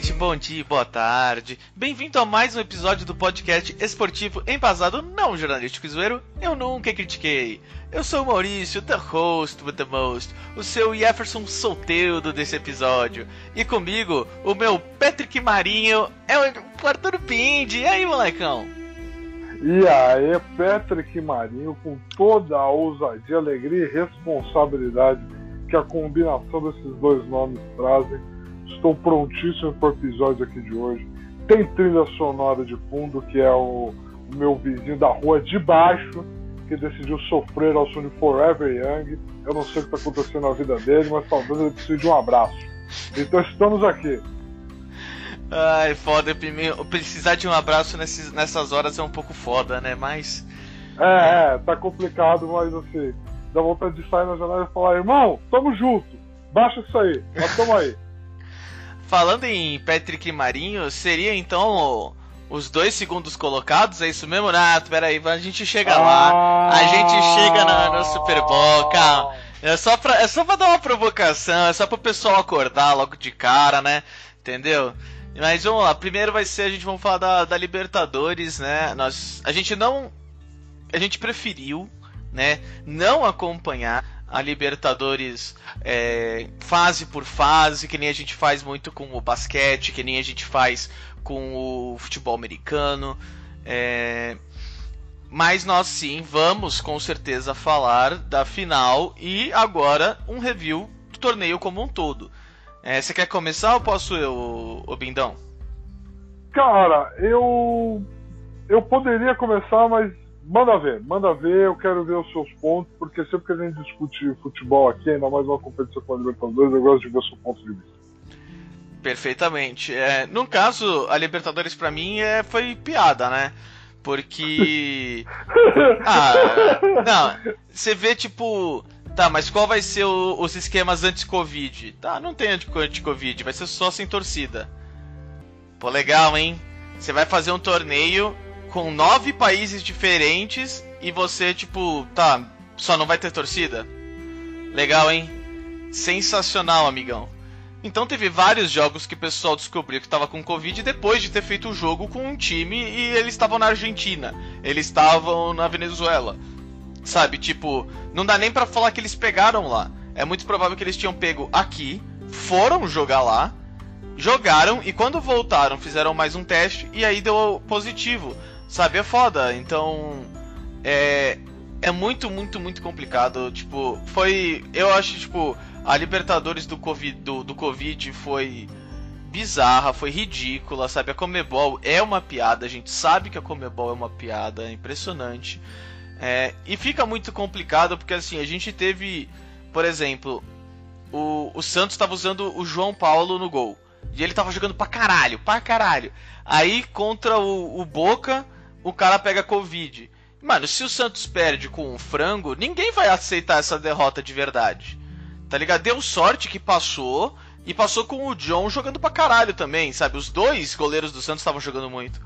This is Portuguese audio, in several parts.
Noite, bom dia, boa tarde. Bem-vindo a mais um episódio do podcast esportivo embasado não jornalístico zoeiro. Eu nunca critiquei. Eu sou o Maurício, the host with the most, o seu Jefferson solteiro desse episódio. E comigo, o meu Patrick Marinho é o Arthur Pindi. E aí, molecão? E aí, Patrick Marinho, com toda a ousadia, alegria e responsabilidade que a combinação desses dois nomes trazem, estou prontíssimo para o episódio aqui de hoje. Tem trilha sonora de fundo, que é o, o meu vizinho da rua de baixo, que decidiu sofrer ao som de Forever Young. Eu não sei o que está acontecendo na vida dele, mas talvez ele precise de um abraço. Então estamos aqui. Ai, foda, precisar de um abraço nesses, nessas horas é um pouco foda, né? Mas. É, é, tá complicado, mas assim, dá vontade de sair na janela e falar, irmão, tamo junto, baixa isso aí, nós tamo aí. Falando em Patrick Marinho, seria então os dois segundos colocados? É isso mesmo? Ah, peraí, a gente chega lá. A gente chega no, no Super Bowl, calma. É só, pra, é só pra dar uma provocação, é só pro pessoal acordar logo de cara, né? Entendeu? Mas vamos lá, primeiro vai ser, a gente vai falar da, da Libertadores, né? Nós, a gente não. A gente preferiu, né? Não acompanhar a Libertadores é, fase por fase, que nem a gente faz muito com o basquete, que nem a gente faz com o futebol americano. É, mas nós sim vamos com certeza falar da final e agora um review do torneio como um todo. É, você quer começar ou posso eu, o Bindão? Cara, eu. Eu poderia começar, mas manda ver, manda ver, eu quero ver os seus pontos, porque sempre que a gente discute futebol aqui, ainda mais uma competição com a Libertadores, eu gosto de ver o seu ponto de vista. Perfeitamente. É, no caso, a Libertadores para mim é, foi piada, né? Porque. ah, não. Você vê, tipo. Tá, mas qual vai ser o, os esquemas anti-Covid? Tá, não tem anti-Covid, vai ser só sem torcida. Pô, legal, hein? Você vai fazer um torneio com nove países diferentes e você, tipo, tá, só não vai ter torcida? Legal, hein? Sensacional, amigão. Então teve vários jogos que o pessoal descobriu que estava com Covid depois de ter feito o jogo com um time e eles estavam na Argentina, eles estavam na Venezuela. Sabe, tipo, não dá nem para falar que eles pegaram lá. É muito provável que eles tinham pego aqui, foram jogar lá, jogaram e quando voltaram fizeram mais um teste e aí deu positivo. Sabe, é foda. Então, é é muito, muito, muito complicado. Tipo, foi, eu acho, tipo, a Libertadores do Covid, do, do Covid foi bizarra, foi ridícula, sabe? A Comebol é uma piada, a gente sabe que a Comebol é uma piada, é impressionante. É, e fica muito complicado porque assim, a gente teve, por exemplo, o, o Santos estava usando o João Paulo no gol. E ele tava jogando pra caralho, pra caralho. Aí contra o, o Boca, o cara pega Covid. Mano, se o Santos perde com um frango, ninguém vai aceitar essa derrota de verdade. Tá ligado? Deu sorte que passou. E passou com o John jogando pra caralho também, sabe? Os dois goleiros do Santos estavam jogando muito.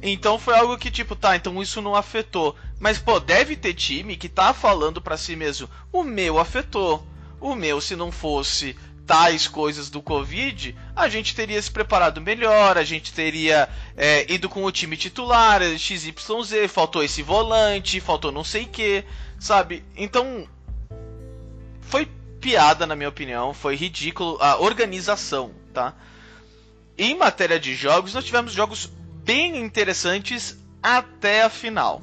Então foi algo que, tipo, tá, então isso não afetou. Mas, pô, deve ter time que tá falando pra si mesmo: o meu afetou. O meu, se não fosse tais coisas do Covid, a gente teria se preparado melhor, a gente teria é, ido com o time titular, XYZ, faltou esse volante, faltou não sei o que, sabe? Então, foi piada, na minha opinião, foi ridículo a organização, tá? Em matéria de jogos, nós tivemos jogos bem interessantes até a final.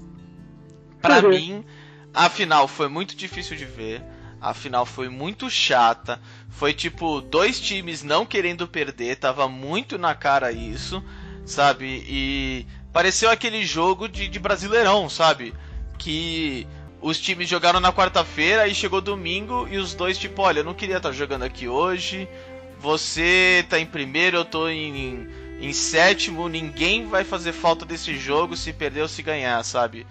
Para Uhum. mim, a final foi muito difícil de ver. A final foi muito chata. Foi tipo dois times não querendo perder, tava muito na cara isso, sabe? E pareceu aquele jogo de, de brasileirão, sabe? Que os times jogaram na quarta-feira e chegou domingo e os dois, tipo, olha, eu não queria estar jogando aqui hoje. Você tá em primeiro, eu tô em, em sétimo. Ninguém vai fazer falta desse jogo se perder ou se ganhar, sabe?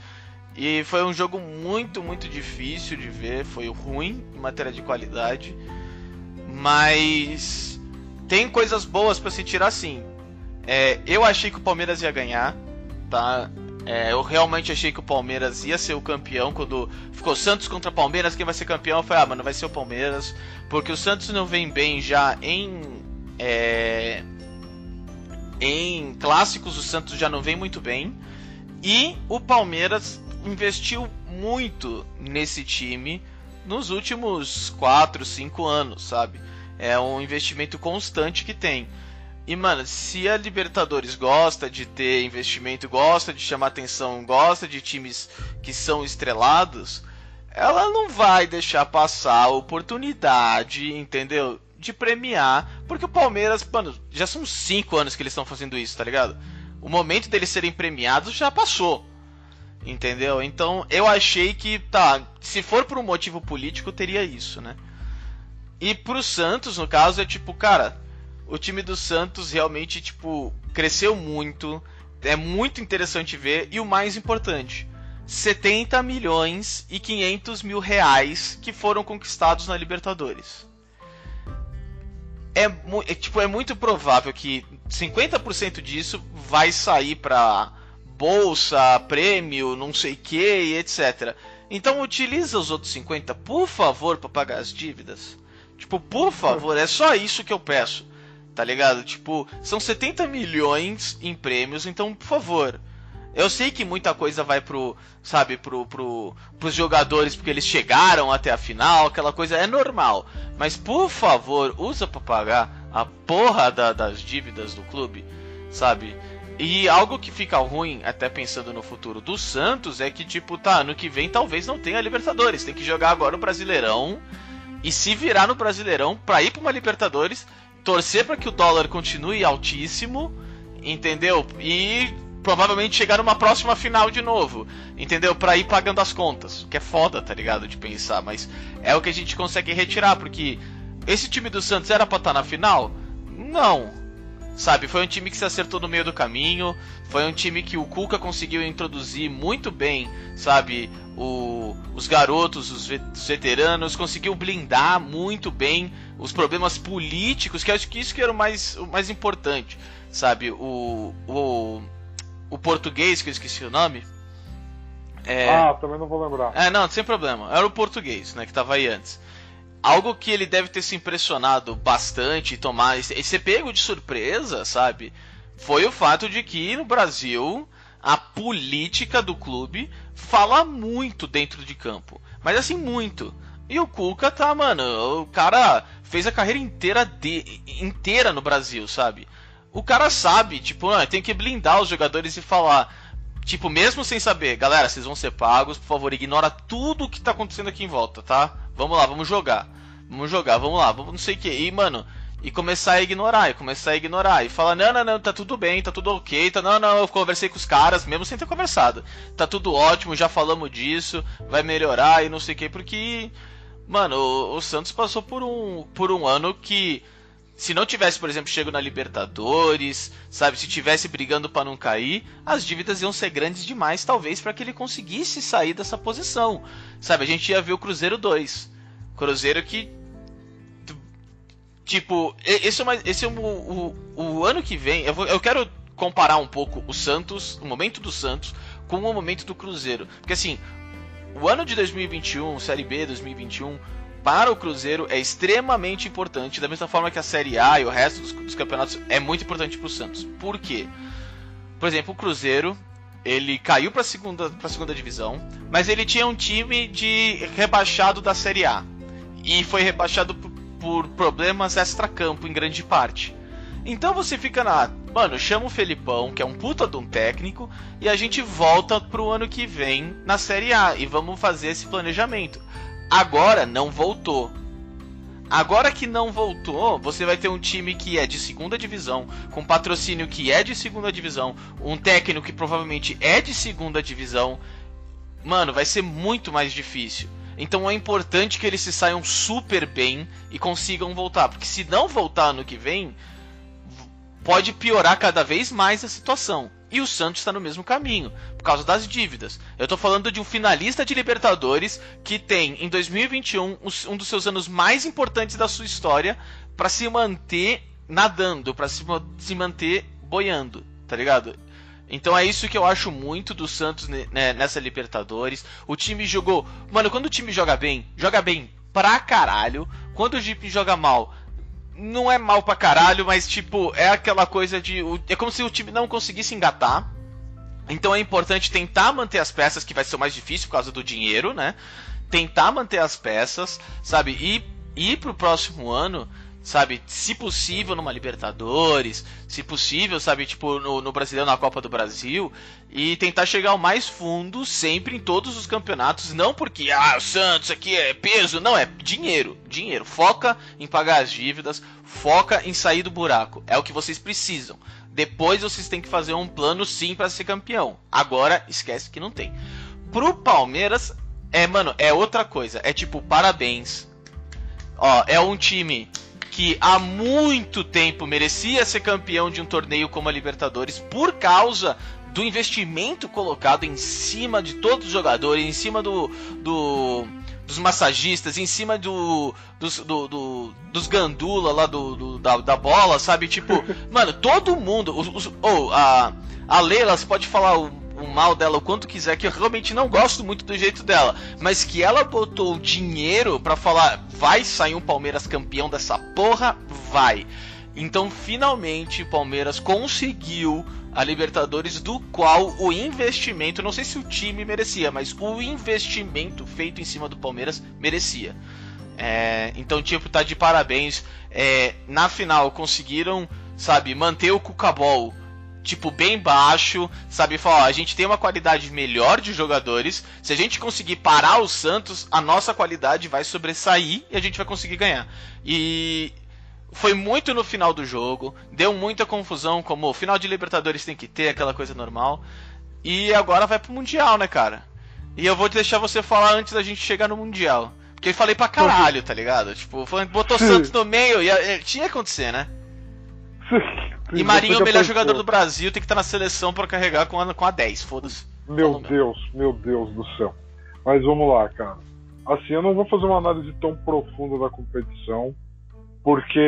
E foi um jogo muito, muito difícil de ver. Foi ruim em matéria de qualidade. Mas tem coisas boas para se tirar sim. É, eu achei que o Palmeiras ia ganhar, tá? É, eu realmente achei que o Palmeiras ia ser o campeão quando ficou Santos contra Palmeiras, quem vai ser campeão? Eu falei, ah, mano, vai ser o Palmeiras, porque o Santos não vem bem já em é, em clássicos, o Santos já não vem muito bem e o Palmeiras investiu muito nesse time nos últimos 4, 5 anos, sabe? É um investimento constante que tem. E, mano, se a Libertadores gosta de ter investimento, gosta de chamar atenção, gosta de times que são estrelados, ela não vai deixar passar a oportunidade, entendeu? De premiar, porque o Palmeiras, mano, já são 5 anos que eles estão fazendo isso, tá ligado? O momento deles serem premiados já passou. Entendeu? Então eu achei que, tá, se for por um motivo político, teria isso, né? E pro Santos, no caso, é tipo, cara, o time do Santos realmente, tipo, cresceu muito. É muito interessante ver. E o mais importante, 70 milhões e 500 mil reais que foram conquistados na Libertadores. É, é, tipo, é muito provável que 50% disso vai sair para bolsa, prêmio, não sei que e etc. Então utiliza os outros 50, por favor, para pagar as dívidas. Tipo, por favor, é só isso que eu peço. Tá ligado? Tipo, são 70 milhões em prêmios, então, por favor. Eu sei que muita coisa vai pro, sabe, pro, pro, pros jogadores porque eles chegaram até a final, aquela coisa é normal. Mas por favor, usa para pagar a porra da, das dívidas do clube, sabe? E algo que fica ruim, até pensando no futuro do Santos, é que, tipo, tá, ano que vem talvez não tenha Libertadores. Tem que jogar agora o Brasileirão e se virar no Brasileirão pra ir pra uma Libertadores, torcer para que o dólar continue altíssimo, entendeu? E provavelmente chegar numa próxima final de novo, entendeu? Pra ir pagando as contas. Que é foda, tá ligado? De pensar, mas é o que a gente consegue retirar, porque esse time do Santos era pra estar tá na final? Não Sabe, foi um time que se acertou no meio do caminho, foi um time que o Cuca conseguiu introduzir muito bem, sabe, o, os garotos, os veteranos, conseguiu blindar muito bem os problemas políticos, que acho que isso que era o mais, o mais importante, sabe, o, o, o português, que eu esqueci o nome. É... Ah, também não vou lembrar. É, não, sem problema. Era o português, né, que tava aí antes algo que ele deve ter se impressionado bastante e tomar e ser pego de surpresa, sabe? Foi o fato de que no Brasil a política do clube fala muito dentro de campo, mas assim muito. E o Cuca tá, mano, o cara fez a carreira inteira de, inteira no Brasil, sabe? O cara sabe, tipo, ah, tem que blindar os jogadores e falar, tipo, mesmo sem saber, galera, vocês vão ser pagos, por favor, ignora tudo o que tá acontecendo aqui em volta, tá? Vamos lá, vamos jogar. Vamos jogar, vamos lá, vamos não sei o que. E, mano, e começar a ignorar, e começar a ignorar. E falar, não, não, não, tá tudo bem, tá tudo ok, tá, não, não, eu conversei com os caras, mesmo sem ter conversado. Tá tudo ótimo, já falamos disso, vai melhorar e não sei o que, porque. Mano, o, o, Santos passou por um, por um ano que. Se não tivesse, por exemplo, chego na Libertadores, sabe, se tivesse brigando para não cair, as dívidas iam ser grandes demais, talvez, para que ele conseguisse sair dessa posição. Sabe, a gente ia ver o Cruzeiro 2 Cruzeiro que. Tipo, esse é, uma, esse é o, o, o ano que vem. Eu, vou, eu quero comparar um pouco o Santos, o momento do Santos, com o momento do Cruzeiro. Porque assim, o ano de 2021, Série B 2021, para o Cruzeiro é extremamente importante, da mesma forma que a Série A e o resto dos, dos campeonatos é muito importante para o Santos. Por quê? Por exemplo, o Cruzeiro ele caiu para segunda para segunda divisão, mas ele tinha um time de rebaixado da Série A e foi rebaixado por problemas extra-campo em grande parte. Então você fica na. Mano, chama o Felipão, que é um puta de um técnico, e a gente volta pro ano que vem na Série A e vamos fazer esse planejamento. Agora não voltou. Agora que não voltou, você vai ter um time que é de segunda divisão, com patrocínio que é de segunda divisão, um técnico que provavelmente é de segunda divisão. Mano, vai ser muito mais difícil. Então é importante que eles se saiam super bem e consigam voltar, porque se não voltar ano que vem, pode piorar cada vez mais a situação. E o Santos está no mesmo caminho, por causa das dívidas. Eu estou falando de um finalista de Libertadores que tem em 2021 um dos seus anos mais importantes da sua história para se manter nadando, para se, se manter boiando, tá ligado? Então é isso que eu acho muito do Santos né, nessa Libertadores. O time jogou. Mano, quando o time joga bem, joga bem pra caralho. Quando o time joga mal, não é mal pra caralho, mas tipo, é aquela coisa de. É como se o time não conseguisse engatar. Então é importante tentar manter as peças, que vai ser o mais difícil por causa do dinheiro, né? Tentar manter as peças, sabe? E ir pro próximo ano sabe? Se possível numa Libertadores, se possível, sabe? Tipo no, no Brasileiro, na Copa do Brasil, e tentar chegar ao mais fundo sempre em todos os campeonatos, não porque, ah, o Santos aqui é peso, não, é dinheiro, dinheiro. Foca em pagar as dívidas, foca em sair do buraco, é o que vocês precisam. Depois vocês têm que fazer um plano sim para ser campeão. Agora esquece que não tem. Pro Palmeiras, é, mano, é outra coisa. É tipo, parabéns. Ó, é um time que há muito tempo merecia ser campeão de um torneio como a Libertadores por causa do investimento colocado em cima de todos os jogadores, em cima do, do dos massagistas, em cima do, dos, do, do, dos gandula lá do, do da, da, bola, sabe? Tipo, mano, todo mundo. Os, oh, a, a Leila, você pode falar o o mal dela o quanto quiser, que eu realmente não gosto muito do jeito dela, mas que ela botou dinheiro para falar, vai sair um Palmeiras campeão dessa porra, vai. Então, finalmente, o Palmeiras conseguiu a Libertadores, do qual o investimento, não sei se o time merecia, mas o investimento feito em cima do Palmeiras merecia. É, então, tipo, tá de parabéns. É, na final, conseguiram, sabe, manter o Cucabol tipo, bem baixo, sabe? Falar, ó, a gente tem uma qualidade melhor de jogadores. Se a gente conseguir parar o Santos, a nossa qualidade vai sobressair e a gente vai conseguir ganhar. E foi muito no final do jogo, deu muita confusão, como o final de Libertadores tem que ter aquela coisa normal. E agora vai pro Mundial, né, cara? E eu vou deixar você falar antes da gente chegar no Mundial. Porque eu falei pra caralho, tá ligado? Tipo, botou o Santos no meio e tinha que acontecer, né? E Marinho é o melhor pensou. jogador do Brasil, tem que estar na seleção para carregar com a, com a 10, foda-se. Meu Deus, meu Deus do céu. Mas vamos lá, cara. Assim, eu não vou fazer uma análise tão profunda da competição, porque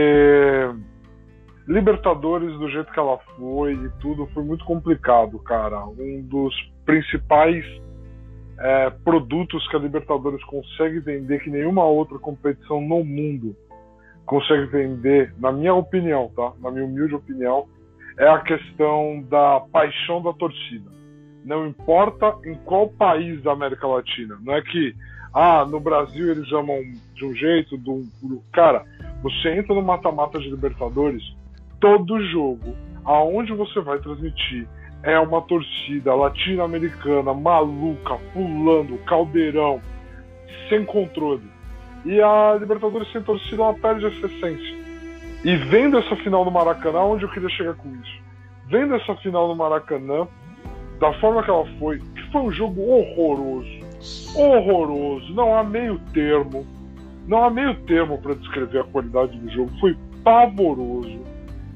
Libertadores, do jeito que ela foi e tudo, foi muito complicado, cara. Um dos principais é, produtos que a Libertadores consegue vender que nenhuma outra competição no mundo consegue vender, na minha opinião, tá? Na minha humilde opinião, é a questão da paixão da torcida. Não importa em qual país da América Latina. Não é que, ah, no Brasil eles chamam de um jeito, do... cara, você entra no mata-mata de Libertadores, todo jogo, aonde você vai transmitir, é uma torcida latino-americana maluca, pulando, caldeirão, sem controle e a Libertadores sem torcida ela perde essa essência. E vendo essa final no Maracanã, onde eu queria chegar com isso? Vendo essa final no Maracanã, da forma que ela foi, que foi um jogo horroroso. Horroroso, não há meio termo. Não há meio termo para descrever a qualidade do jogo. Foi pavoroso,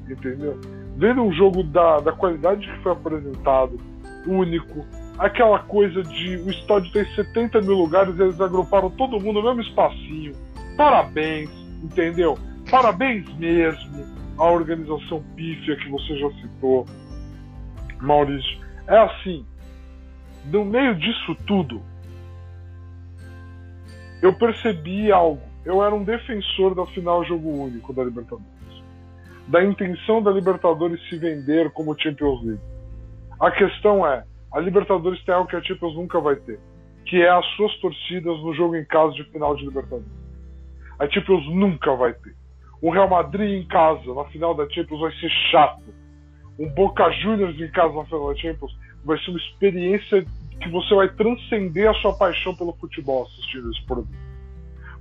entendeu? Vendo um jogo da, da qualidade que foi apresentado, único, aquela coisa de o estádio tem 70 mil lugares e eles agruparam todo mundo no mesmo espacinho. Parabéns, entendeu? Parabéns mesmo à organização pífia que você já citou, Maurício. É assim, no meio disso tudo, eu percebi algo. Eu era um defensor da final jogo único da Libertadores. Da intenção da Libertadores se vender como Champions League. A questão é, a Libertadores tem algo que a Champions nunca vai ter, que é as suas torcidas no jogo em casa de final de Libertadores. A Champions nunca vai ter. Um Real Madrid em casa na final da Champions vai ser chato. Um Boca Juniors em casa na final da Champions vai ser uma experiência que você vai transcender a sua paixão pelo futebol assistindo esse produto.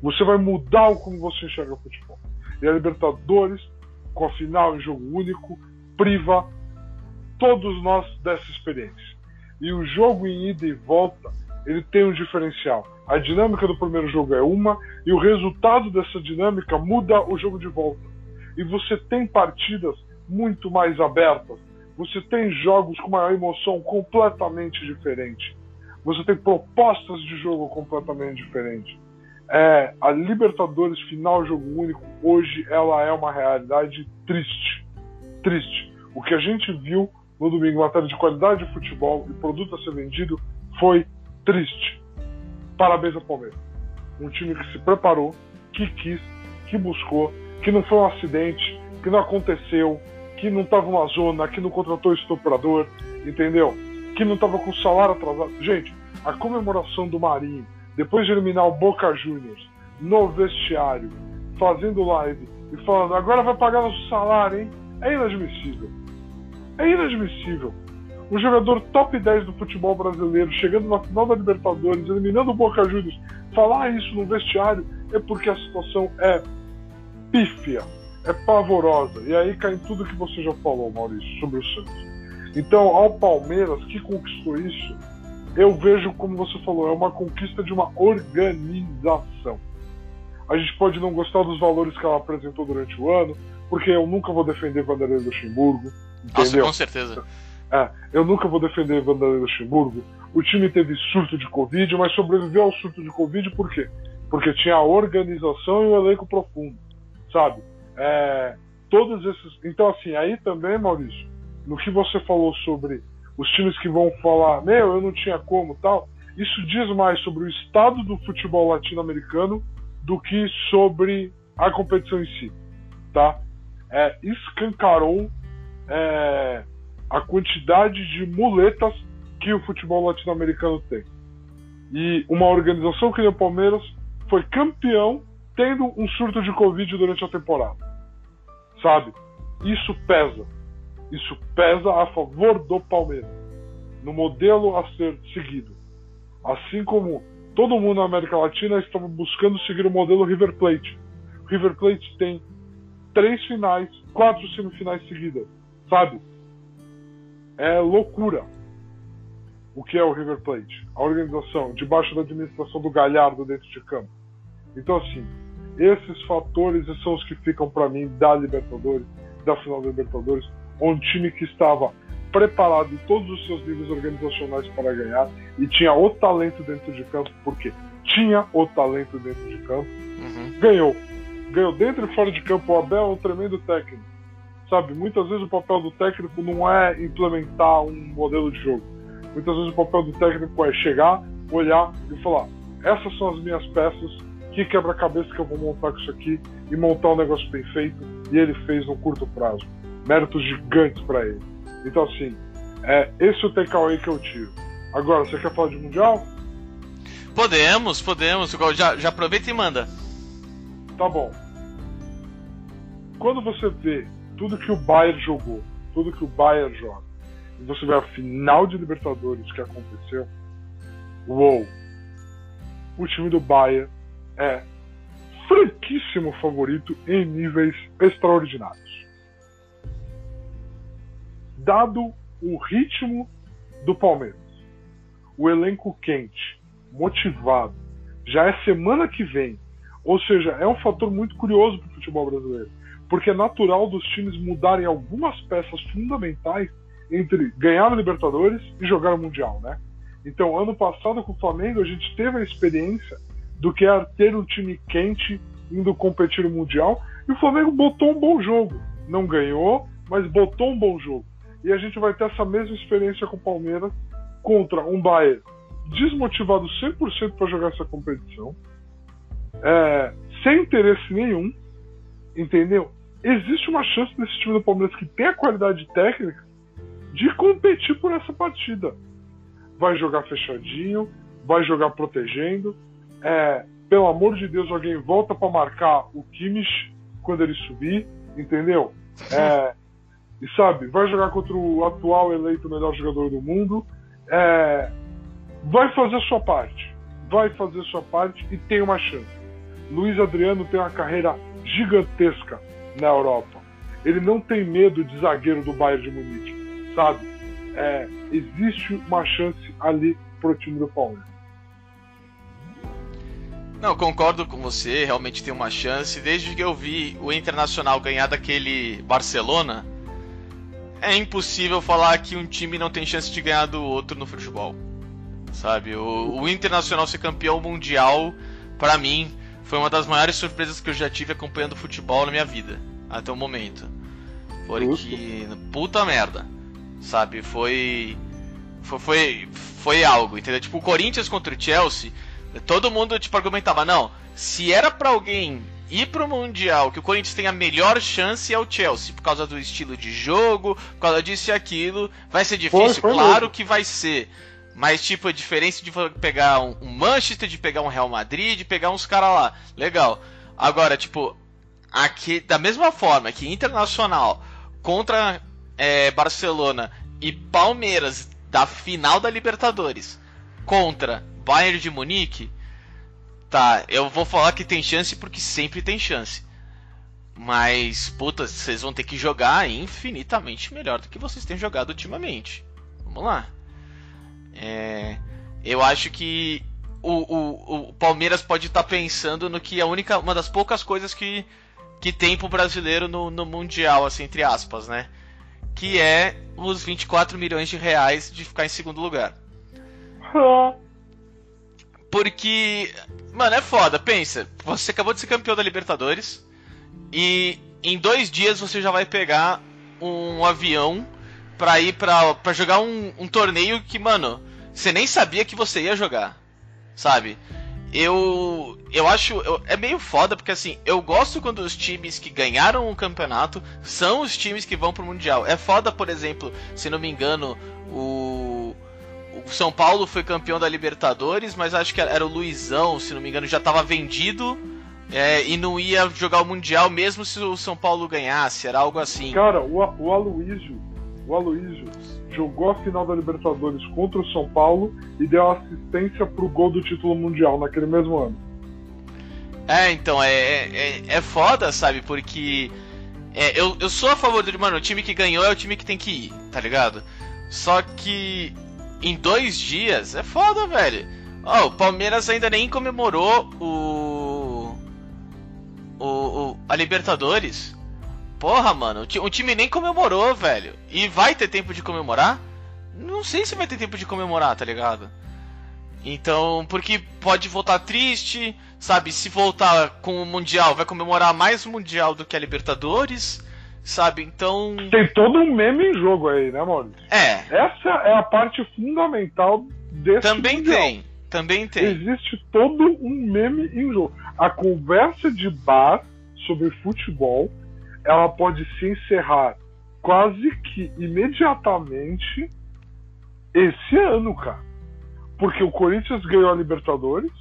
Você vai mudar o como você enxerga o futebol. E a Libertadores, com a final em jogo único, priva todos nós dessa experiência. E o jogo em ida e volta, ele tem um diferencial. A dinâmica do primeiro jogo é uma e o resultado dessa dinâmica muda o jogo de volta. E você tem partidas muito mais abertas. Você tem jogos com uma emoção completamente diferente. Você tem propostas de jogo completamente diferentes. É, a Libertadores final jogo único hoje ela é uma realidade triste, triste. O que a gente viu no domingo em matéria de qualidade de futebol e produto a ser vendido foi triste. Parabéns ao Palmeiras. Um time que se preparou, que quis, que buscou, que não foi um acidente, que não aconteceu, que não estava uma zona, que não contratou estuprador, entendeu? Que não estava com salário atrasado. Gente, a comemoração do Marinho, depois de eliminar o Boca Juniors, no vestiário, fazendo live e falando, agora vai pagar nosso salário, hein? É inadmissível. É inadmissível. Um jogador top 10 do futebol brasileiro, chegando na final da Libertadores, eliminando o Boca Juniors, falar isso no vestiário é porque a situação é pífia, é pavorosa. E aí cai em tudo que você já falou, Maurício, sobre o Santos. Então, ao Palmeiras, que conquistou isso, eu vejo, como você falou, é uma conquista de uma organização. A gente pode não gostar dos valores que ela apresentou durante o ano, porque eu nunca vou defender Vanderlei Luxemburgo. Entendeu? Nossa, com certeza. É, eu nunca vou defender Vanderlei Luxemburgo. O time teve surto de Covid, mas sobreviveu ao surto de Covid por quê? Porque tinha a organização e o elenco profundo, sabe? É, todos esses. Então, assim, aí também, Maurício, no que você falou sobre os times que vão falar, meu, eu não tinha como tal, isso diz mais sobre o estado do futebol latino-americano do que sobre a competição em si, tá? É, escancarou é, a quantidade de muletas que o futebol latino-americano tem. E uma organização que nem o Palmeiras foi campeão tendo um surto de Covid durante a temporada. Sabe? Isso pesa. Isso pesa a favor do Palmeiras. No modelo a ser seguido. Assim como todo mundo na América Latina estava buscando seguir o modelo River Plate. River Plate tem três finais, quatro semifinais seguidas, sabe? É loucura o que é o River Plate. A organização, debaixo da administração do Galhardo dentro de campo. Então, assim, esses fatores são os que ficam para mim da Libertadores, da final da Libertadores, um time que estava preparado em todos os seus níveis organizacionais para ganhar e tinha o talento dentro de campo, porque tinha o talento dentro de campo, Uhum. ganhou. Ganhou dentro e fora de campo. O Abel é um tremendo técnico. Sabe, muitas vezes o papel do técnico não é implementar um modelo de jogo. Muitas vezes o papel do técnico é chegar, olhar e falar: essas são as minhas peças, que quebra-cabeça que eu vou montar com isso aqui e montar um negócio bem feito. E ele fez no curto prazo. Méritos gigantes para ele. Então, assim, é esse o takeaway que eu tiro. Agora, você quer falar de Mundial? Podemos, podemos. Já, já aproveita e manda. Tá bom. Quando você vê tudo que o Bayern jogou, tudo que o Bayern joga, e você vê a final de Libertadores que aconteceu, uou! O time do Bayern é franquíssimo favorito em níveis extraordinários. Dado o ritmo do Palmeiras, o elenco quente, motivado, já é semana que vem, ou seja, é um fator muito curioso para o futebol brasileiro, porque é natural dos times mudarem algumas peças fundamentais entre ganhar a Libertadores e jogar o Mundial, né? Então, ano passado com o Flamengo, a gente teve a experiência do que é ter um time quente indo competir no Mundial, e o Flamengo botou um bom jogo. Não ganhou, mas botou um bom jogo. E a gente vai ter essa mesma experiência com o Palmeiras contra um Bayern desmotivado 100% para jogar essa competição, é, sem interesse nenhum, entendeu? Existe uma chance desse time do Palmeiras que tem a qualidade técnica de competir por essa partida. Vai jogar fechadinho, vai jogar protegendo. É, pelo amor de Deus, alguém volta para marcar o Kimmich quando ele subir, entendeu? É, e sabe, vai jogar contra o atual eleito melhor jogador do mundo. É, vai fazer a sua parte. Vai fazer a sua parte e tem uma chance. Luiz Adriano tem uma carreira gigantesca na Europa. Ele não tem medo de zagueiro do Bayern de Munique, sabe? É, existe uma chance ali pro time do Palmeiras. Não, concordo com você, realmente tem uma chance. Desde que eu vi o Internacional ganhar daquele Barcelona, é impossível falar que um time não tem chance de ganhar do outro no futebol. Sabe? O, o Internacional ser campeão mundial, para mim, foi uma das maiores surpresas que eu já tive acompanhando futebol na minha vida, até o momento. Porque, puta merda, sabe? Foi, foi, foi, foi algo, entendeu? Tipo, o Corinthians contra o Chelsea, todo mundo, tipo, argumentava, não, se era para alguém ir pro Mundial, que o Corinthians tem a melhor chance é o Chelsea, por causa do estilo de jogo, por causa disso e aquilo. Vai ser difícil? Foi, foi claro mesmo. que vai ser. Mas, tipo, a diferença de pegar um, Manchester, de pegar um Real Madrid, de pegar uns caras lá. Legal. Agora, tipo, aqui, da mesma forma que Internacional contra é, Barcelona e Palmeiras da final da Libertadores contra Bayern de Munique, tá, eu vou falar que tem chance porque sempre tem chance. Mas, puta, vocês vão ter que jogar infinitamente melhor do que vocês têm jogado ultimamente. Vamos lá. É, eu acho que o, o, o Palmeiras pode estar pensando no que a única, uma das poucas coisas que, que tem pro brasileiro no, no Mundial, assim, entre aspas, né? Que é os 24 milhões de reais de ficar em segundo lugar. Porque, mano, é foda, pensa. Você acabou de ser campeão da Libertadores e em dois dias você já vai pegar um avião pra ir pra, pra jogar um, um torneio que, mano, você nem sabia que você ia jogar, sabe? Eu, eu acho. eu- é meio foda porque assim, eu gosto quando os times que ganharam o campeonato são os times que vão pro Mundial. É foda, por exemplo, se não me engano, o. O São Paulo foi campeão da Libertadores, mas acho que era o Luizão, se não me engano, já estava vendido é, e não ia jogar o Mundial mesmo se o São Paulo ganhasse, era algo assim. Cara, o, o Aloysio, o Aloysio jogou a final da Libertadores contra o São Paulo e deu assistência pro gol do título mundial naquele mesmo ano. É, então, é, é, é foda, sabe? Porque é, eu, eu sou a favor do. Mano, o time que ganhou é o time que tem que ir, tá ligado? Só que em dois dias é foda, velho. Ó, o Palmeiras ainda nem comemorou o. O, o- a Libertadores. Porra, mano, o, ti- o time nem comemorou, velho. E vai ter tempo de comemorar? Não sei se vai ter tempo de comemorar, tá ligado? Então, porque pode voltar triste, sabe? Se voltar com o Mundial, vai comemorar mais o Mundial do que a Libertadores, sabe? Então. Tem todo um meme em jogo aí, né, Maurício? É, Essa é a parte fundamental desse também mundial. tem. Também tem. Existe todo um meme em jogo. A conversa de bar sobre futebol, ela pode se encerrar quase que imediatamente esse ano, cara. Porque o Corinthians ganhou a Libertadores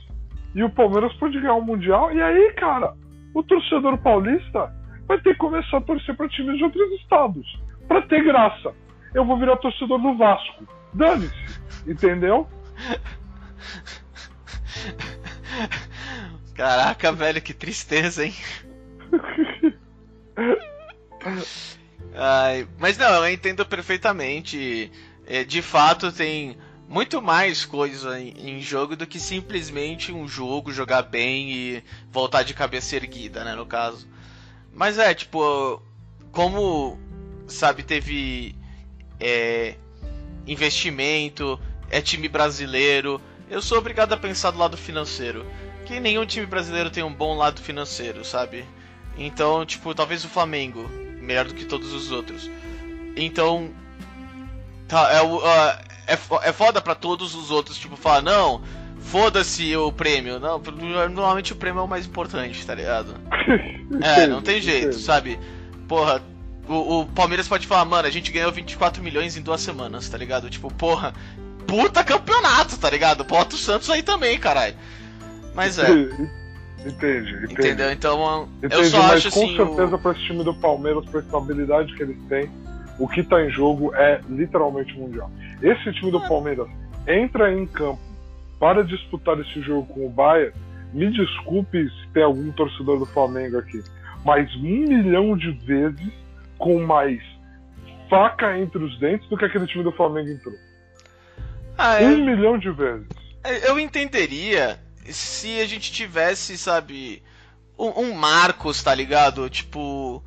e o Palmeiras pode ganhar o Mundial. E aí, cara, o torcedor paulista vai ter que começar a torcer para times de outros estados. Pra ter graça. Eu vou virar torcedor do Vasco. Dane-se. Entendeu? Caraca, velho, que tristeza, hein? Ai, mas não, eu entendo perfeitamente. É, de fato, tem muito mais coisa em, jogo do que simplesmente um jogo, jogar bem e voltar de cabeça erguida, né, no caso. Mas é, tipo, como, sabe, teve é, investimento, é time brasileiro, eu sou obrigado a pensar do lado financeiro. Que nenhum time brasileiro tem um bom lado financeiro, sabe? Então, tipo, talvez o Flamengo, melhor do que todos os outros. Então, tá, é, o- ah, é, é foda pra todos os outros, tipo, falar, não, foda-se o prêmio. Não, normalmente o prêmio é o mais importante, tá ligado? É, não tem jeito, sabe? Porra, o, o Palmeiras pode falar, mano, a gente ganhou 24 milhões em duas semanas, tá ligado? Tipo, porra, puta campeonato, tá ligado? Bota o Santos aí também, caralho. Mas é, Entende, entende. entendeu? Então, eu Entendi, só mas acho com assim. certeza o- para esse time do Palmeiras, para a estabilidade que eles têm, o que tá em jogo é literalmente mundial. Esse time do Ah. Palmeiras entra em campo para disputar esse jogo com o Bayern. Me desculpe se tem algum torcedor do Flamengo aqui, mas um milhão de vezes com mais faca entre os dentes do que aquele time do Flamengo entrou. Ah, Um eu, milhão de vezes. eu entenderia se a gente tivesse, sabe, um, um Marcos, tá ligado? Tipo.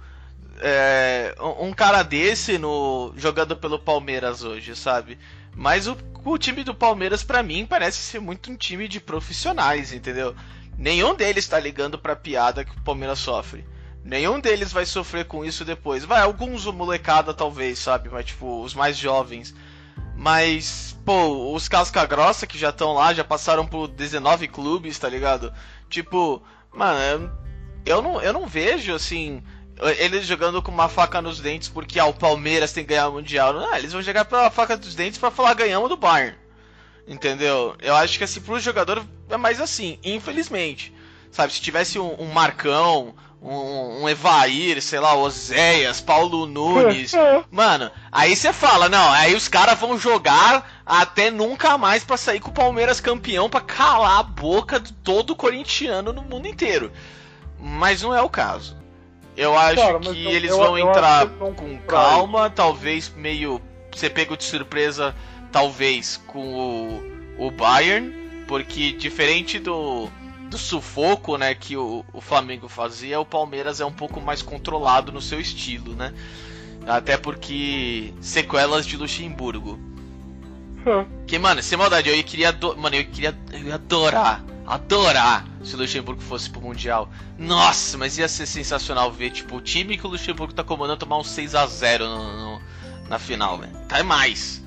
é, um cara desse no jogando pelo Palmeiras hoje, sabe? Mas o, o time do Palmeiras, pra mim, parece ser muito um time de profissionais, entendeu? Nenhum deles tá ligando pra piada que o Palmeiras sofre. Nenhum deles vai sofrer com isso depois. Vai, alguns o molecada talvez, sabe? Mas tipo, os mais jovens. Mas, pô, os casca grossa que já estão lá, já passaram por 19 clubes, tá ligado? Tipo, mano, eu não, eu não vejo assim eles jogando com uma faca nos dentes porque ah, o Palmeiras tem que ganhar o Mundial. Não, eles vão jogar pela faca dos dentes para falar ganhamos do Bayern. Entendeu? Eu acho que assim, pro jogador é mais assim, infelizmente. Sabe, se tivesse um, um Marcão, um, um, Evair, sei lá, Oséias, Paulo Nunes. mano, aí você fala, não, aí os caras vão jogar até nunca mais para sair com o Palmeiras campeão para calar a boca de todo corintiano no mundo inteiro. Mas não é o caso. Eu acho Cara, que eu, eles eu, vão eu entrar com calma, talvez meio. Você pega de surpresa, talvez, com o, o Bayern, porque diferente do, do sufoco né, que o, o Flamengo fazia, o Palmeiras é um pouco mais controlado no seu estilo, né? Até porque sequelas de Luxemburgo. Que, mano, sem maldade, eu queria. Mano, eu queria. Eu ia adorar adorar se o Luxemburgo fosse pro Mundial. Nossa, mas ia ser sensacional ver, tipo, o time que o Luxemburgo tá comandando tomar um 6 a 0 no, no, na final, velho. Tá mais.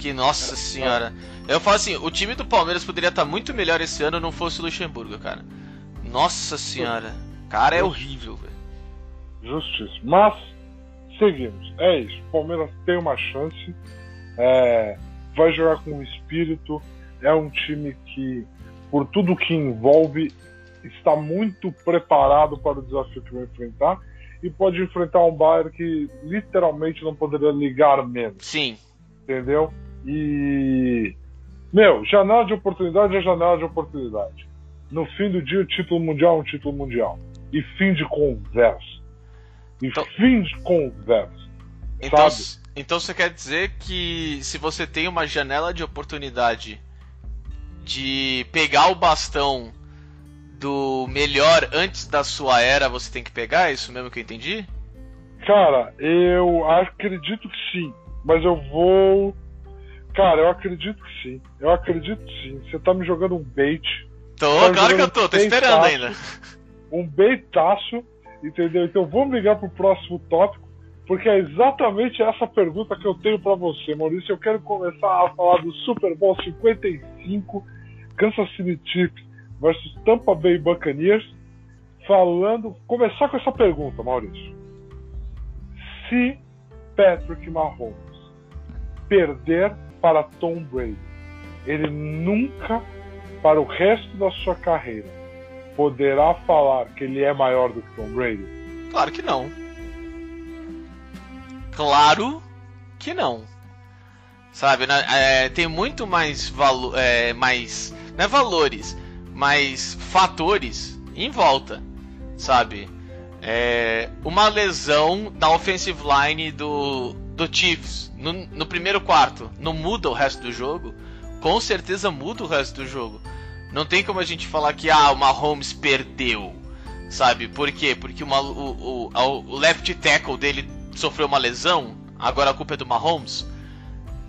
Porque, nossa senhora. Eu falo assim, o time do Palmeiras poderia estar muito melhor esse ano não fosse o Luxemburgo, cara. Nossa senhora. Cara, é horrível, velho. Justiça. Mas, seguimos. É isso. O Palmeiras tem uma chance. É, vai jogar com espírito. É um time que por tudo que envolve, está muito preparado para o desafio que vai enfrentar e pode enfrentar um Bayern que literalmente não poderia ligar menos. Sim. Entendeu? E. Meu, janela de oportunidade é janela de oportunidade. No fim do dia, o título mundial é um título mundial. E fim de conversa. E então... fim de conversa. Então, sabe? então você quer dizer que se você tem uma janela de oportunidade de pegar o bastão do melhor antes da sua era, você tem que pegar? É isso mesmo que eu entendi? Cara, eu acredito que sim. Mas eu vou. Cara, eu acredito que sim. Eu acredito que sim. Você tá me jogando um bait. Tô, tá claro que eu tô, tô esperando ainda. Um baitaço, entendeu? Então vamos ligar pro próximo tópico, porque é exatamente essa pergunta que eu tenho para você, Maurício. Eu quero começar a falar do Super Bowl 55 Kansas City Chiefs versus Tampa Bay Buccaneers, falando, começar com essa pergunta, Maurício. Se Patrick Mahomes perder para Tom Brady, ele nunca, para o resto da sua carreira, poderá falar que ele é maior do que Tom Brady? Claro que não. Claro que não. Sabe, né? é, tem muito mais valor, é, mais não é valores, mas fatores em volta, sabe? É, uma lesão na offensive line do, do Chiefs no, no primeiro quarto não muda o resto do jogo? Com certeza muda o resto do jogo. Não tem como a gente falar que ah, o Mahomes perdeu, sabe? Por quê? Porque uma, o, o, o left tackle dele sofreu uma lesão, agora a culpa é do Mahomes.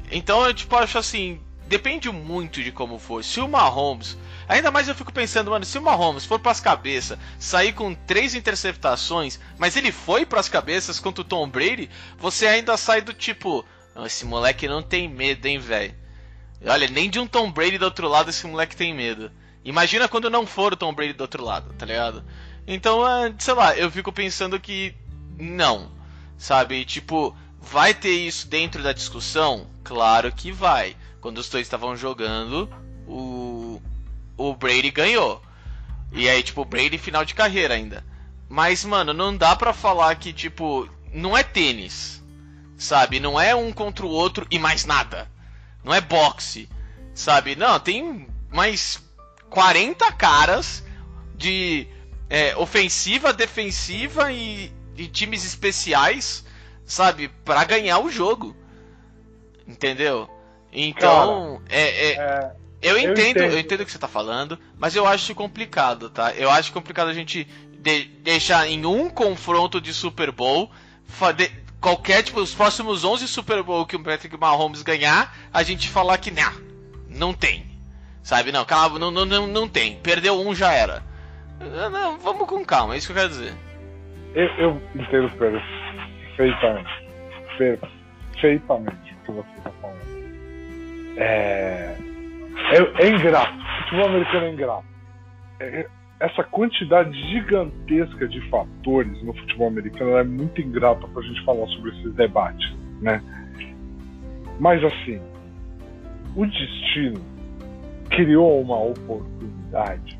Então eu tipo acho assim, depende muito de como for. Se o Mahomes. Ainda mais eu fico pensando, mano, se o Mahomes for pras cabeças, sair com três interceptações, mas ele foi pras cabeças contra o Tom Brady, você ainda sai do tipo. Esse moleque não tem medo, hein, velho. Olha, nem de um Tom Brady do outro lado esse moleque tem medo. Imagina quando não for o Tom Brady do outro lado, tá ligado? Então, é, sei lá, eu fico pensando que não, sabe? Tipo, vai ter isso dentro da discussão? Claro que vai quando os dois estavam jogando, o, o Brady ganhou. E aí, tipo, o Brady final de carreira ainda. Mas, mano, não dá pra falar que, tipo, não é tênis. Sabe? Não é um contra o outro e mais nada. Não é boxe. Sabe? Não, tem mais 40 caras de é, ofensiva, defensiva e, e times especiais, sabe? para ganhar o jogo. Entendeu? Então, Cara, é, é, é, eu, entendo, eu entendo, eu entendo o que você tá falando, mas eu acho complicado, tá? Eu acho complicado a gente de, deixar em um confronto de Super Bowl de, qualquer tipo os próximos 11 Super Bowl que o Patrick Mahomes ganhar, a gente falar que não, não tem. Sabe? Não, calma, não, não, não, não tem. Perdeu um já era. Não, vamos com calma, é isso que eu quero dizer. Eu, eu entendo perfeitamente. Perfeitamente o que você está falando. É, é, é ingrato. O futebol americano é ingrato. É, essa quantidade gigantesca de fatores no futebol americano é muito ingrata para a gente falar sobre esses debates, né? Mas assim, o destino criou uma oportunidade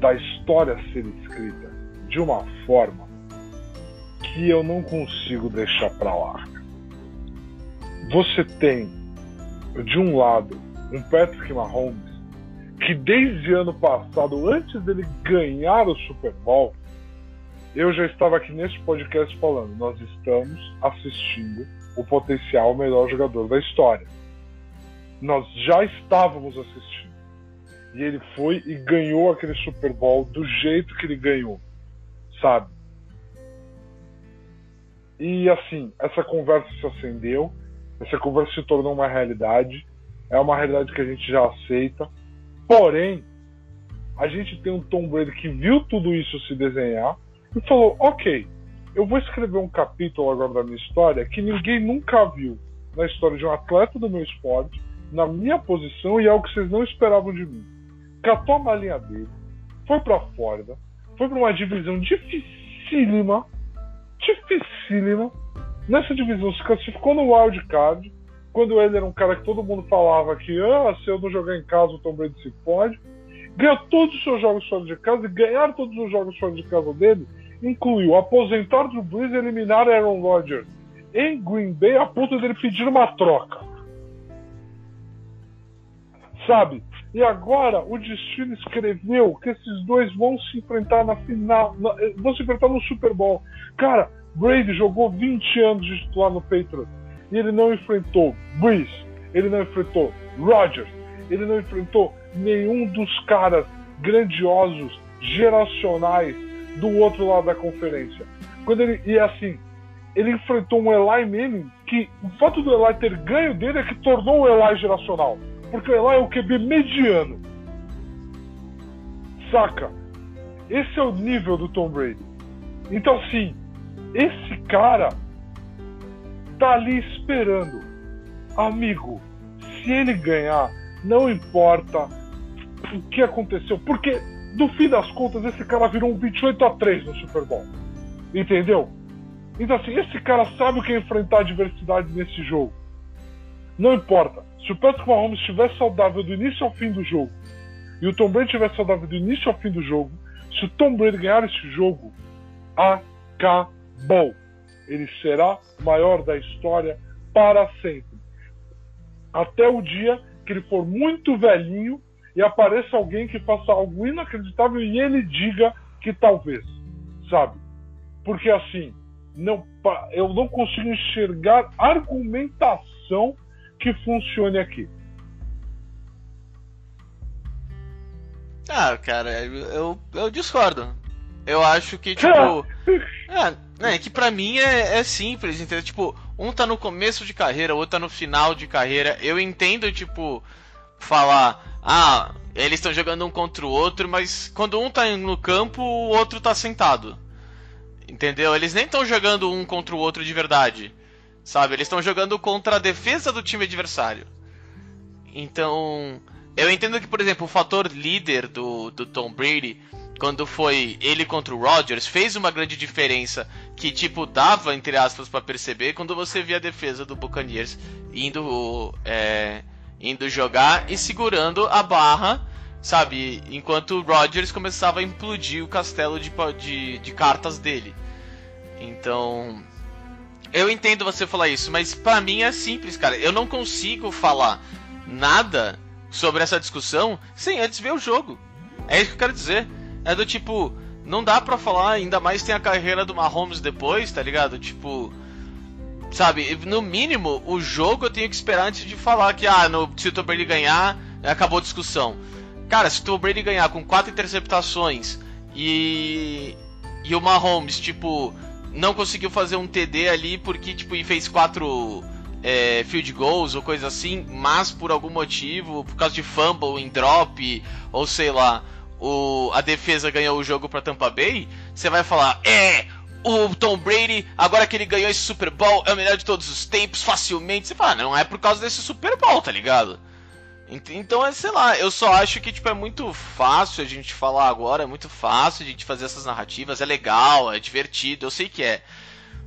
da história ser escrita de uma forma que eu não consigo deixar para lá. Você tem, de um lado, um Patrick Mahomes que desde ano passado, antes dele ganhar o Super Bowl, eu já estava aqui nesse podcast falando, nós estamos assistindo o potencial melhor jogador da história. Nós já estávamos assistindo. E ele foi e ganhou aquele Super Bowl do jeito que ele ganhou, sabe? E assim, essa conversa se acendeu, essa conversa se tornou uma realidade, é uma realidade que a gente já aceita. Porém, a gente tem um Tom Brady que viu tudo isso se desenhar e falou: ok, eu vou escrever um capítulo agora da minha história que ninguém nunca viu na história de um atleta do meu esporte, na minha posição e é algo que vocês não esperavam de mim. Catou a malinha dele, foi para Flórida, foi para uma divisão dificílima, dificílima. Nessa divisão se classificou no wild card, quando ele era um cara que todo mundo falava que ah, se eu não jogar em casa o Tom Brady se pode. Ganhou todos os seus jogos fora de casa e ganhar todos os jogos fora de casa dele incluiu aposentar Drew Brees e eliminar Aaron Rodgers em Green Bay a ponto dele pedir uma troca. Sabe? E agora o destino escreveu que esses dois vão se enfrentar na final, na, eh, vão se enfrentar no Super Bowl. Cara, Brady jogou 20 anos de titular no Patriots e ele não enfrentou Brees, ele não enfrentou Rodgers, ele não enfrentou nenhum dos caras grandiosos, geracionais do outro lado da conferência. Quando ele e assim, ele enfrentou um Eli Manning que o fato do Eli ter ganho dele é que tornou o Eli geracional, porque o Eli é o QB mediano. Saca? Esse é o nível do Tom Brady. Então, sim, esse cara tá ali esperando. Amigo, se ele ganhar, não importa o que aconteceu, porque no fim das contas, esse cara virou um 28 a 3 no Super Bowl. Entendeu? Então, assim, esse cara sabe o que é enfrentar adversidade nesse jogo. Não importa. Se o Patrick Mahomes estiver saudável do início ao fim do jogo e o Tom Brady estiver saudável do início ao fim do jogo, se o Tom Brady ganhar esse jogo, acabou. Ele será maior da história para sempre. Até o dia que ele for muito velhinho e apareça alguém que faça algo inacreditável e ele diga que talvez, sabe? Porque assim, não, eu não consigo enxergar argumentação que funcione aqui. Ah, cara, eu, eu discordo. Eu acho que, tipo. é, é, que pra mim é, é simples, entendeu? Tipo, um tá no começo de carreira, outro tá no final de carreira. Eu entendo, tipo, falar, ah, eles estão jogando um contra o outro, mas quando um tá no campo, o outro tá sentado. Entendeu? Eles nem estão jogando um contra o outro de verdade. Sabe? Eles estão jogando contra a defesa do time adversário. Então, eu entendo que, por exemplo, o fator líder do, do Tom Brady, quando foi ele contra o Rodgers, fez uma grande diferença que, tipo, dava, entre aspas, para perceber quando você via a defesa do Buccaneers indo é, indo jogar e segurando a barra, sabe? Enquanto o Rogers começava a implodir o castelo de, de, de cartas dele. Então. Eu entendo você falar isso, mas para mim é simples, cara. Eu não consigo falar nada sobre essa discussão sem antes ver o jogo. É isso que eu quero dizer. É do tipo, não dá pra falar, ainda mais tem a carreira do Mahomes depois, tá ligado? Tipo, Sabe, no mínimo, o jogo eu tenho que esperar antes de falar que, ah, no, se o Tom Brady ganhar, acabou a discussão. Cara, se o Tom Brady ganhar com quatro interceptações e. E o Mahomes, tipo, não conseguiu fazer um TD ali porque, tipo, ele fez quatro é, field goals ou coisa assim, mas por algum motivo, por causa de fumble em drop, ou sei lá, o, a defesa ganhou o jogo para Tampa Bay, você vai falar, é, o Tom Brady, agora que ele ganhou esse Super Bowl, é o melhor de todos os tempos, facilmente. Você fala, não é por causa desse Super Bowl, tá ligado? Então, é, sei lá, eu só acho que tipo, é muito fácil a gente falar agora, é muito fácil a gente fazer essas narrativas, é legal, é divertido, eu sei que é.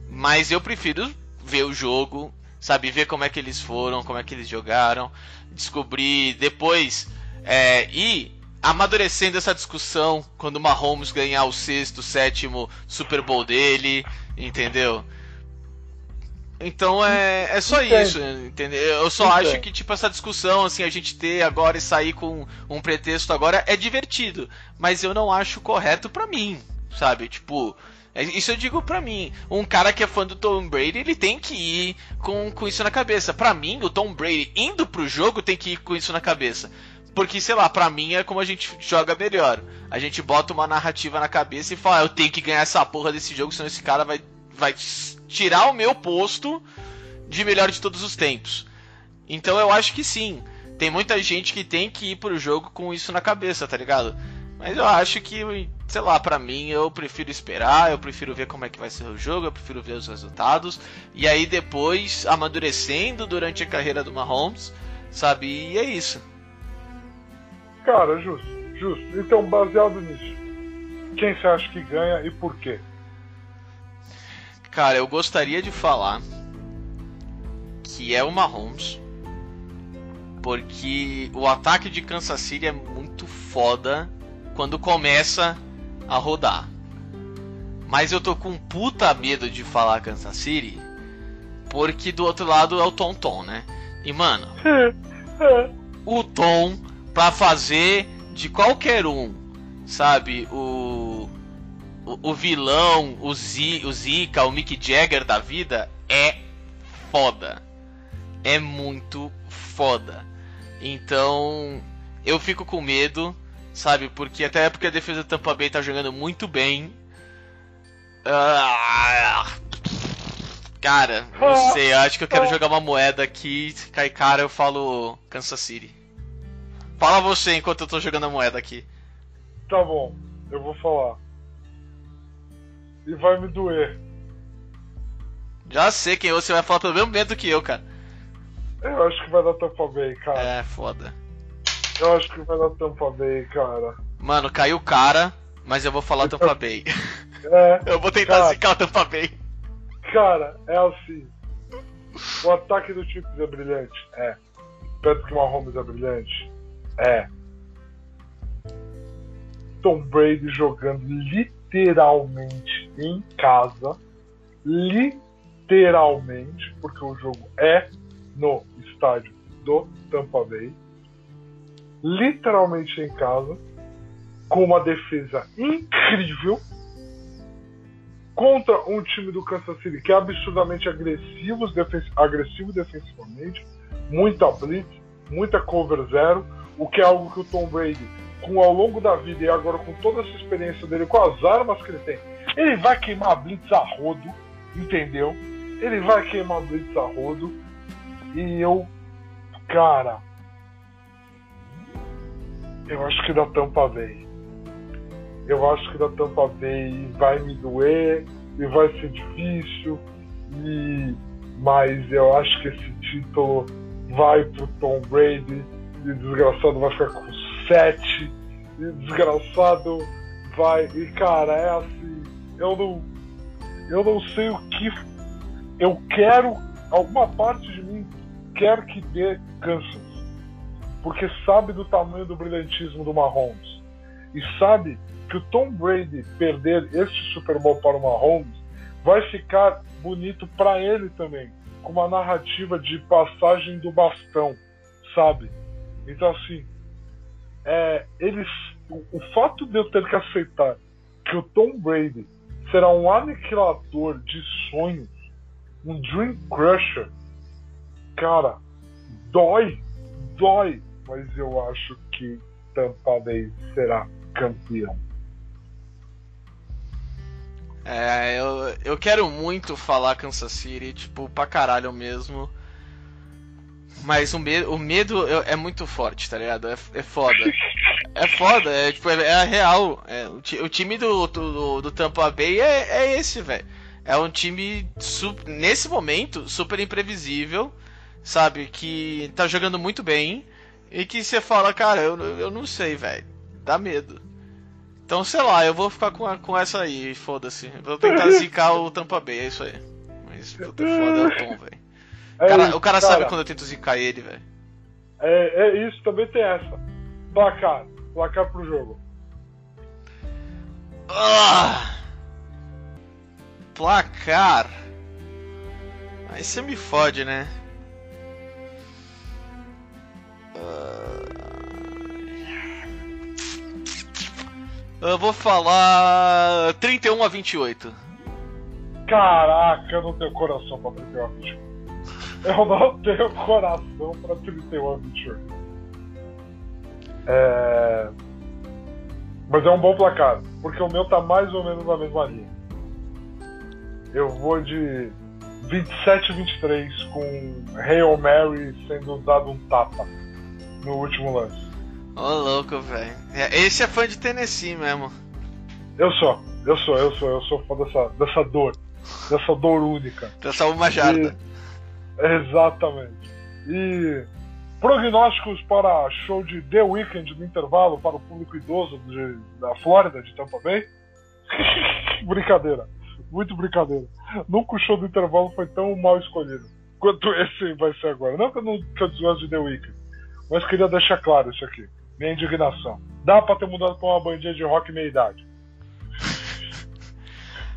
Mas eu prefiro ver o jogo, sabe, ver como é que eles foram, como é que eles jogaram, descobrir depois é, e amadurecendo essa discussão quando o Mahomes ganhar o sexto, sétimo Super Bowl dele, entendeu? Então é, é só Entendi. isso, entendeu? Eu só Entendi. acho que tipo essa discussão assim a gente ter agora e sair com um pretexto agora é divertido, mas eu não acho correto para mim, sabe? Tipo, é, isso eu digo pra mim. Um cara que é fã do Tom Brady, ele tem que ir com, com isso na cabeça. Pra mim, o Tom Brady indo pro jogo tem que ir com isso na cabeça. Porque, sei lá, pra mim é como a gente joga melhor. A gente bota uma narrativa na cabeça e fala, ah, eu tenho que ganhar essa porra desse jogo, senão esse cara vai, vai tirar o meu posto de melhor de todos os tempos. Então eu acho que sim. Tem muita gente que tem que ir pro jogo com isso na cabeça, tá ligado? Mas eu acho que, sei lá, para mim eu prefiro esperar, eu prefiro ver como é que vai ser o jogo, eu prefiro ver os resultados e aí depois amadurecendo durante a carreira do Mahomes, sabe? E é isso. Cara, justo, justo. Então, baseado nisso, quem você acha que ganha e por quê? Cara, eu gostaria de falar que é o Mahomes. Porque o ataque de Kansas City é muito foda quando começa a rodar. Mas eu tô com puta medo de falar Kansas City. Porque do outro lado é o Tom Tom, né? E mano, o Tom pra fazer de qualquer um, sabe? O o, vilão, o, Z, o Zika, o Mick Jagger da vida é foda. É muito foda. Então, eu fico com medo, sabe? Porque até porque a defesa do Tampa Bay tá jogando muito bem. Ah, cara, não sei, acho que eu quero jogar uma moeda aqui. Cai cara, eu falo Kansas City. Fala você enquanto eu tô jogando a moeda aqui. Tá bom, eu vou falar e vai me doer. Já sei quem você vai falar pelo mesmo medo que eu, cara. Eu acho que vai dar Tampa Bay, cara. É, foda. Eu acho que vai dar Tampa Bay, cara. Mano, caiu o cara, mas eu vou falar Tampa Bay. É. eu vou tentar cara, zicar o Tampa Bay. Cara, é assim. O ataque do Chiefs é brilhante? É. Patrick Mahomes é brilhante? É. Tom Brady jogando literalmente em casa, literalmente, porque o jogo é no estádio do Tampa Bay, literalmente em casa, com uma defesa incrível contra um time do Kansas City que é absurdamente agressivo, agressivo defensivamente, muita blitz, muita cover zero, o que é algo que o Tom Brady com ao longo da vida e agora com toda essa experiência dele, com as armas que ele tem, ele vai queimar Blitz a rodo, entendeu? Ele vai queimar Blitz a rodo. E eu, cara, eu acho que da Tampa Bay. Eu acho que da Tampa Bay vai me doer e vai ser difícil. E mas eu acho que esse título vai pro Tom Brady e desgraçado vai ficar com sete e desgraçado vai. E cara, é assim, eu não. Eu não sei o que. Eu quero. Alguma parte de mim quer que dê Kansas. Porque sabe do tamanho do brilhantismo do Mahomes. E sabe que o Tom Brady perder este Super Bowl para o Mahomes vai ficar bonito para ele também. Com uma narrativa de passagem do bastão, sabe? Então assim, é, eles, o, o fato de eu ter que aceitar que o Tom Brady será um aniquilador de sonhos, um Dream Crusher, cara, dói, dói, mas eu acho que Tampa Bay será campeão. É, eu, eu quero muito falar Kansas City, tipo, pra caralho mesmo. Mas o medo, o medo é, é muito forte, tá ligado? É, é foda. É foda, é, tipo, é, é real. É, o, o time do, do, do Tampa Bay é, é esse, velho. É um time, nesse momento, super imprevisível, sabe? Que tá jogando muito bem. E que você fala, cara, eu, eu não sei, velho. Dá medo. Então, sei lá, eu vou ficar com, a- com essa aí, foda-se. Vou tentar zicar o Tampa Bay, é isso aí. Mas, puta, foda é o Tom, velho. É O cara, isso, o cara sabe quando eu tento zicar ele, velho. É, é isso, também tem essa. Placar. Placar pro jogo. Ah! Placar. Aí você me fode, né? Ah. Eu vou falar 31 a 28. Caraca, eu não tenho coração pra 31 a 28. Eu não tenho coração pra 31 a 28. É... Mas é um bom placar, porque o meu tá mais ou menos na mesma linha. Eu vou de 27 a 23 com Hail Mary sendo dado um tapa no último lance. Ô louco, velho. Esse é fã de Tennessee mesmo. Eu sou, eu sou, eu sou, eu sou fã dessa, dessa dor, dessa dor única. Dessa uma jarda. Exatamente. E prognósticos para show de The Weeknd no intervalo para o público idoso de- da Flórida, de Tampa Bay? brincadeira. Muito brincadeira. Nunca o show do intervalo foi tão mal escolhido quanto esse vai ser agora. Não que eu eu desgosto de The Weeknd, mas queria deixar claro isso aqui. Minha indignação. Dá pra ter mudado pra uma bandinha de rock meia idade.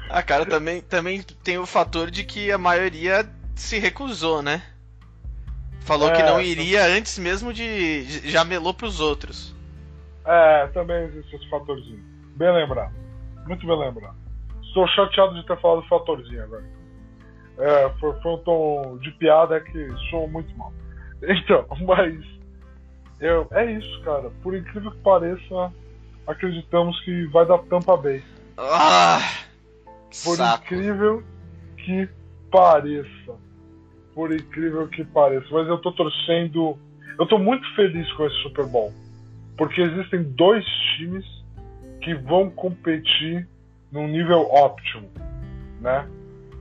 Ah, cara, também, também tem o fator de que a maioria se recusou, né? Falou É, que não iria antes mesmo de. Já melou pros outros. É, também existe esse fatorzinho. Bem lembrado. Muito bem lembrado. Estou chateado de ter falado fatorzinho agora. É, foi, foi um tom de piada que soou muito mal. Então, mas. Eu, é isso, cara. Por incrível que pareça, acreditamos que vai dar Tampa Bay. Ah! Por Saco. incrível que pareça. Por incrível que pareça. Mas eu tô torcendo. Eu tô muito feliz com esse Super Bowl. Porque existem dois times que vão competir num nível óptimo. Né?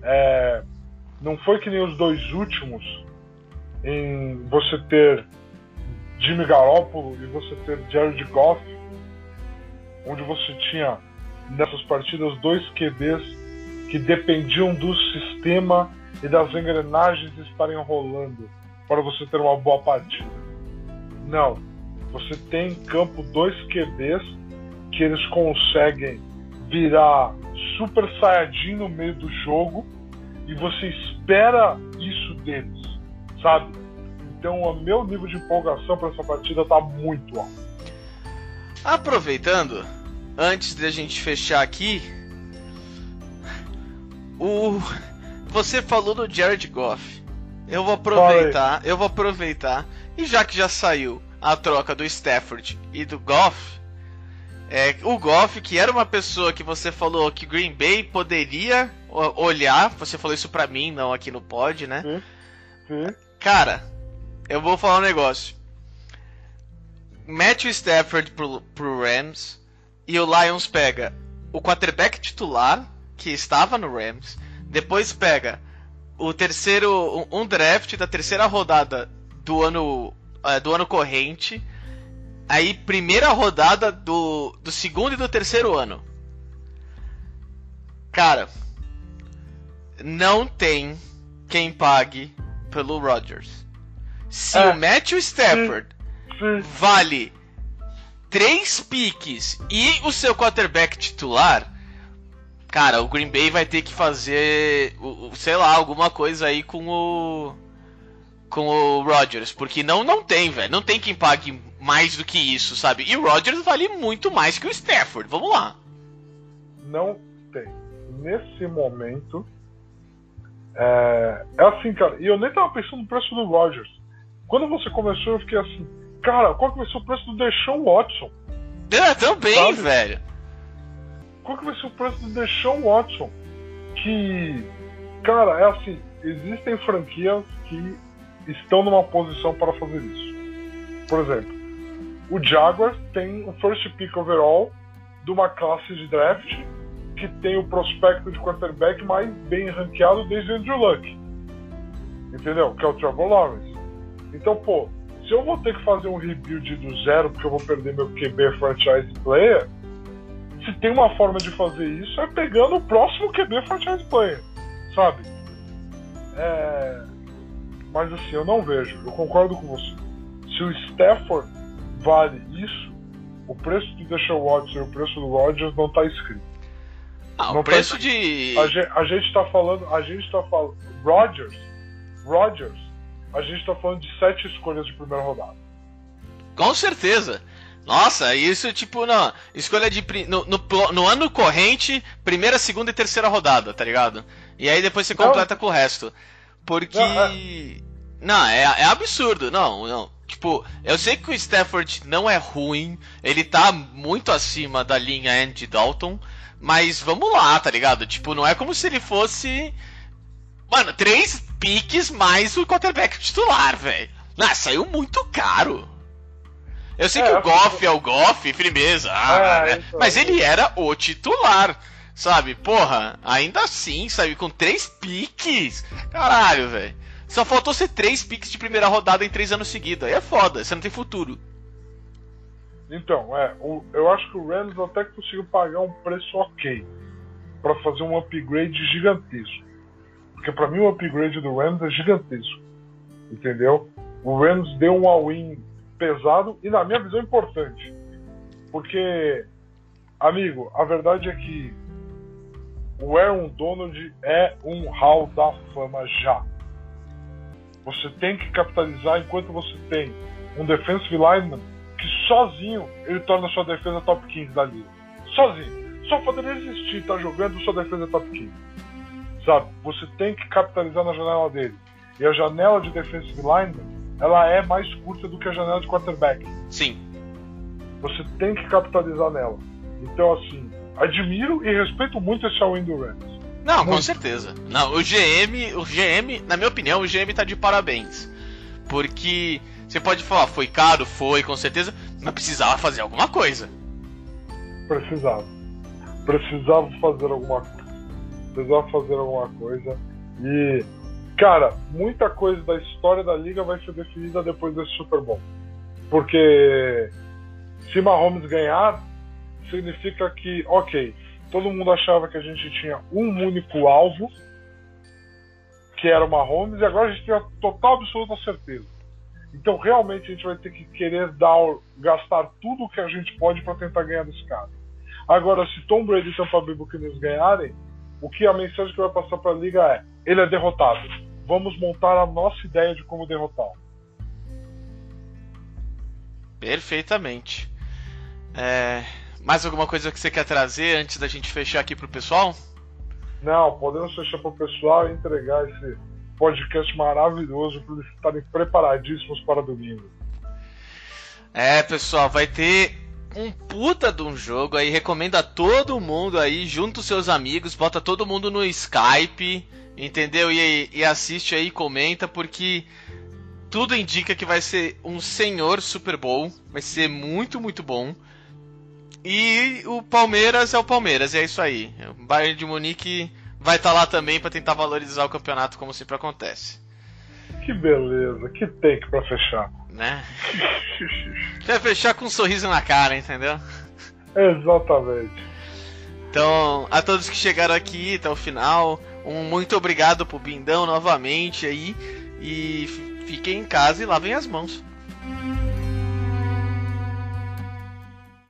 É, não foi que nem os dois últimos em você ter Jimmy Garoppolo e você ter Jared Goff, onde você tinha nessas partidas dois QBs que dependiam do sistema e das engrenagens estarem rolando para você ter uma boa partida. Não. Você tem em campo dois QBs que eles conseguem virar super saiyajin no meio do jogo e você espera isso deles, sabe? Então o meu nível de empolgação para essa partida tá muito alto. Aproveitando, antes de a gente fechar aqui, o você falou do Jared Goff. Eu vou aproveitar, eu vou aproveitar e já que já saiu a troca do Stafford e do Goff, é, o Goff que era uma pessoa que você falou que Green Bay poderia olhar, você falou isso pra mim, não aqui no pod, né? Sim. Cara, eu vou falar um negócio. Mete o Stafford pro, pro Rams e o Lions pega o quarterback titular, que estava no Rams, depois pega o terceiro. um- draft da terceira rodada do ano. eh, do ano corrente. Aí, primeira rodada do, do segundo e do terceiro ano. Cara, não tem quem pague pelo Rodgers. Se É. o Matthew Stafford vale três piques e o seu quarterback titular, cara, o Green Bay vai ter que fazer, o- o- sei lá, alguma coisa aí com o com o Rodgers, porque não não tem, velho, não tem quem pague mais do que isso, sabe? E o Rodgers vale muito mais que o Stafford. Vamos lá. não tem. Nesse momento. É, é assim, cara. E eu nem tava pensando no preço do Rogers. Quando você começou, eu fiquei assim, cara, qual que vai ser o preço do Deshaun Watson? É, também, Sabe? velho. Qual que vai ser o preço do Deshaun Watson? Que, cara, é assim, existem franquias que estão numa posição para fazer isso. Por exemplo, o Jaguars tem o first pick overall de uma classe de draft que tem o prospecto de quarterback mais bem ranqueado desde Andrew Luck. Entendeu? Que é o Trevor Lawrence. Então, pô, se eu vou ter que fazer um rebuild do zero porque eu vou perder meu QB franchise player, se tem uma forma de fazer isso é pegando o próximo QB franchise player, sabe? É... Mas assim, eu não vejo, eu concordo com você. Se o Stafford vale isso, o preço do Deshaun Watson e o preço do Rodgers não está escrito. Ah, Não o preço tá- de. A gente, a gente tá falando, a gente tá falando, Rodgers, Rodgers, a gente tá falando de sete escolhas de primeira rodada. Com certeza. Nossa, isso tipo, não. Escolha de. No, no, no ano corrente, primeira, segunda e terceira rodada, tá ligado? E aí depois você Não. completa com o resto. Porque. Não, Não, é, é absurdo. Não, não. Tipo, eu sei que o Stafford não é ruim. Ele tá muito acima da linha Andy Dalton. Mas vamos lá, tá ligado? Tipo, não é como se ele fosse. Mano, três piques mais o quarterback titular, velho. Ah, saiu muito caro. Eu sei É, que o eu- Goff é o Goff, firmeza. ah, É, né? então. Mas ele era o titular, sabe? Porra, ainda assim, sabe? Com três piques. Caralho, velho. Só faltou ser três piques de primeira rodada em três anos seguidos. Aí é foda, você não tem futuro. Então, é, o- eu acho que o Rams até conseguiu pagar um preço ok para fazer um upgrade gigantesco. Porque para mim o upgrade do Rams é gigantesco. Entendeu? O Rams deu um all-in pesado e na minha visão importante. Porque, amigo, a verdade é que o Aaron Donald é um hall da fama já. Você tem que capitalizar enquanto você tem um defensive lineman que sozinho ele torna sua defesa top 15 da liga. Sozinho. Só poderia existir, tá jogando, sua defesa top 15. Sabe? Você tem que capitalizar na janela dele. E a janela de defensive lineman, ela é mais curta do que a janela de quarterback. Sim. Você tem que capitalizar nela. Então, assim, admiro e respeito muito esse all-in do Rams. Não, com Muito. certeza. Não, o GM, o GM, na minha opinião, o GM tá de parabéns. Porque você pode falar, foi caro, foi, com certeza, mas precisava fazer alguma coisa. Precisava. Precisava fazer alguma coisa. Precisava fazer alguma coisa. E, cara, muita coisa da história da liga vai ser definida depois desse Super Bowl. Porque se Mahomes ganhar, significa que, ok, todo mundo achava que a gente tinha um único alvo, que era o Mahomes, e agora a gente tem a total absoluta certeza. Então realmente a gente vai ter que querer dar, gastar tudo o que a gente pode para tentar ganhar desse cara. Agora, se Tom Brady e Tampa Bay Buccaneers ganharem, o que a mensagem que vai passar para a liga é: ele é derrotado. Vamos montar a nossa ideia de como derrotá-lo. Perfeitamente. É, mais alguma coisa que você quer trazer antes da gente fechar aqui pro pessoal? Não, podemos fechar para o pessoal e entregar esse podcast maravilhoso para eles estarem preparadíssimos para domingo. É, pessoal, vai ter um puta de um jogo aí. Recomendo a todo mundo aí, junta os seus amigos, bota todo mundo no Skype, entendeu? E, e assiste aí, comenta, porque tudo indica que vai ser um senhor Super Bowl. Vai ser muito, muito bom. E o Palmeiras é o Palmeiras, e é isso aí. O Bayern de Munique vai estar lá também para tentar valorizar o campeonato, como sempre acontece, Que beleza, que take para fechar. né? Vai fechar com um sorriso na cara, entendeu? Exatamente. Então, a todos que chegaram aqui até o final, um muito obrigado pro Bindão novamente aí. E fiquem em casa e lavem as mãos.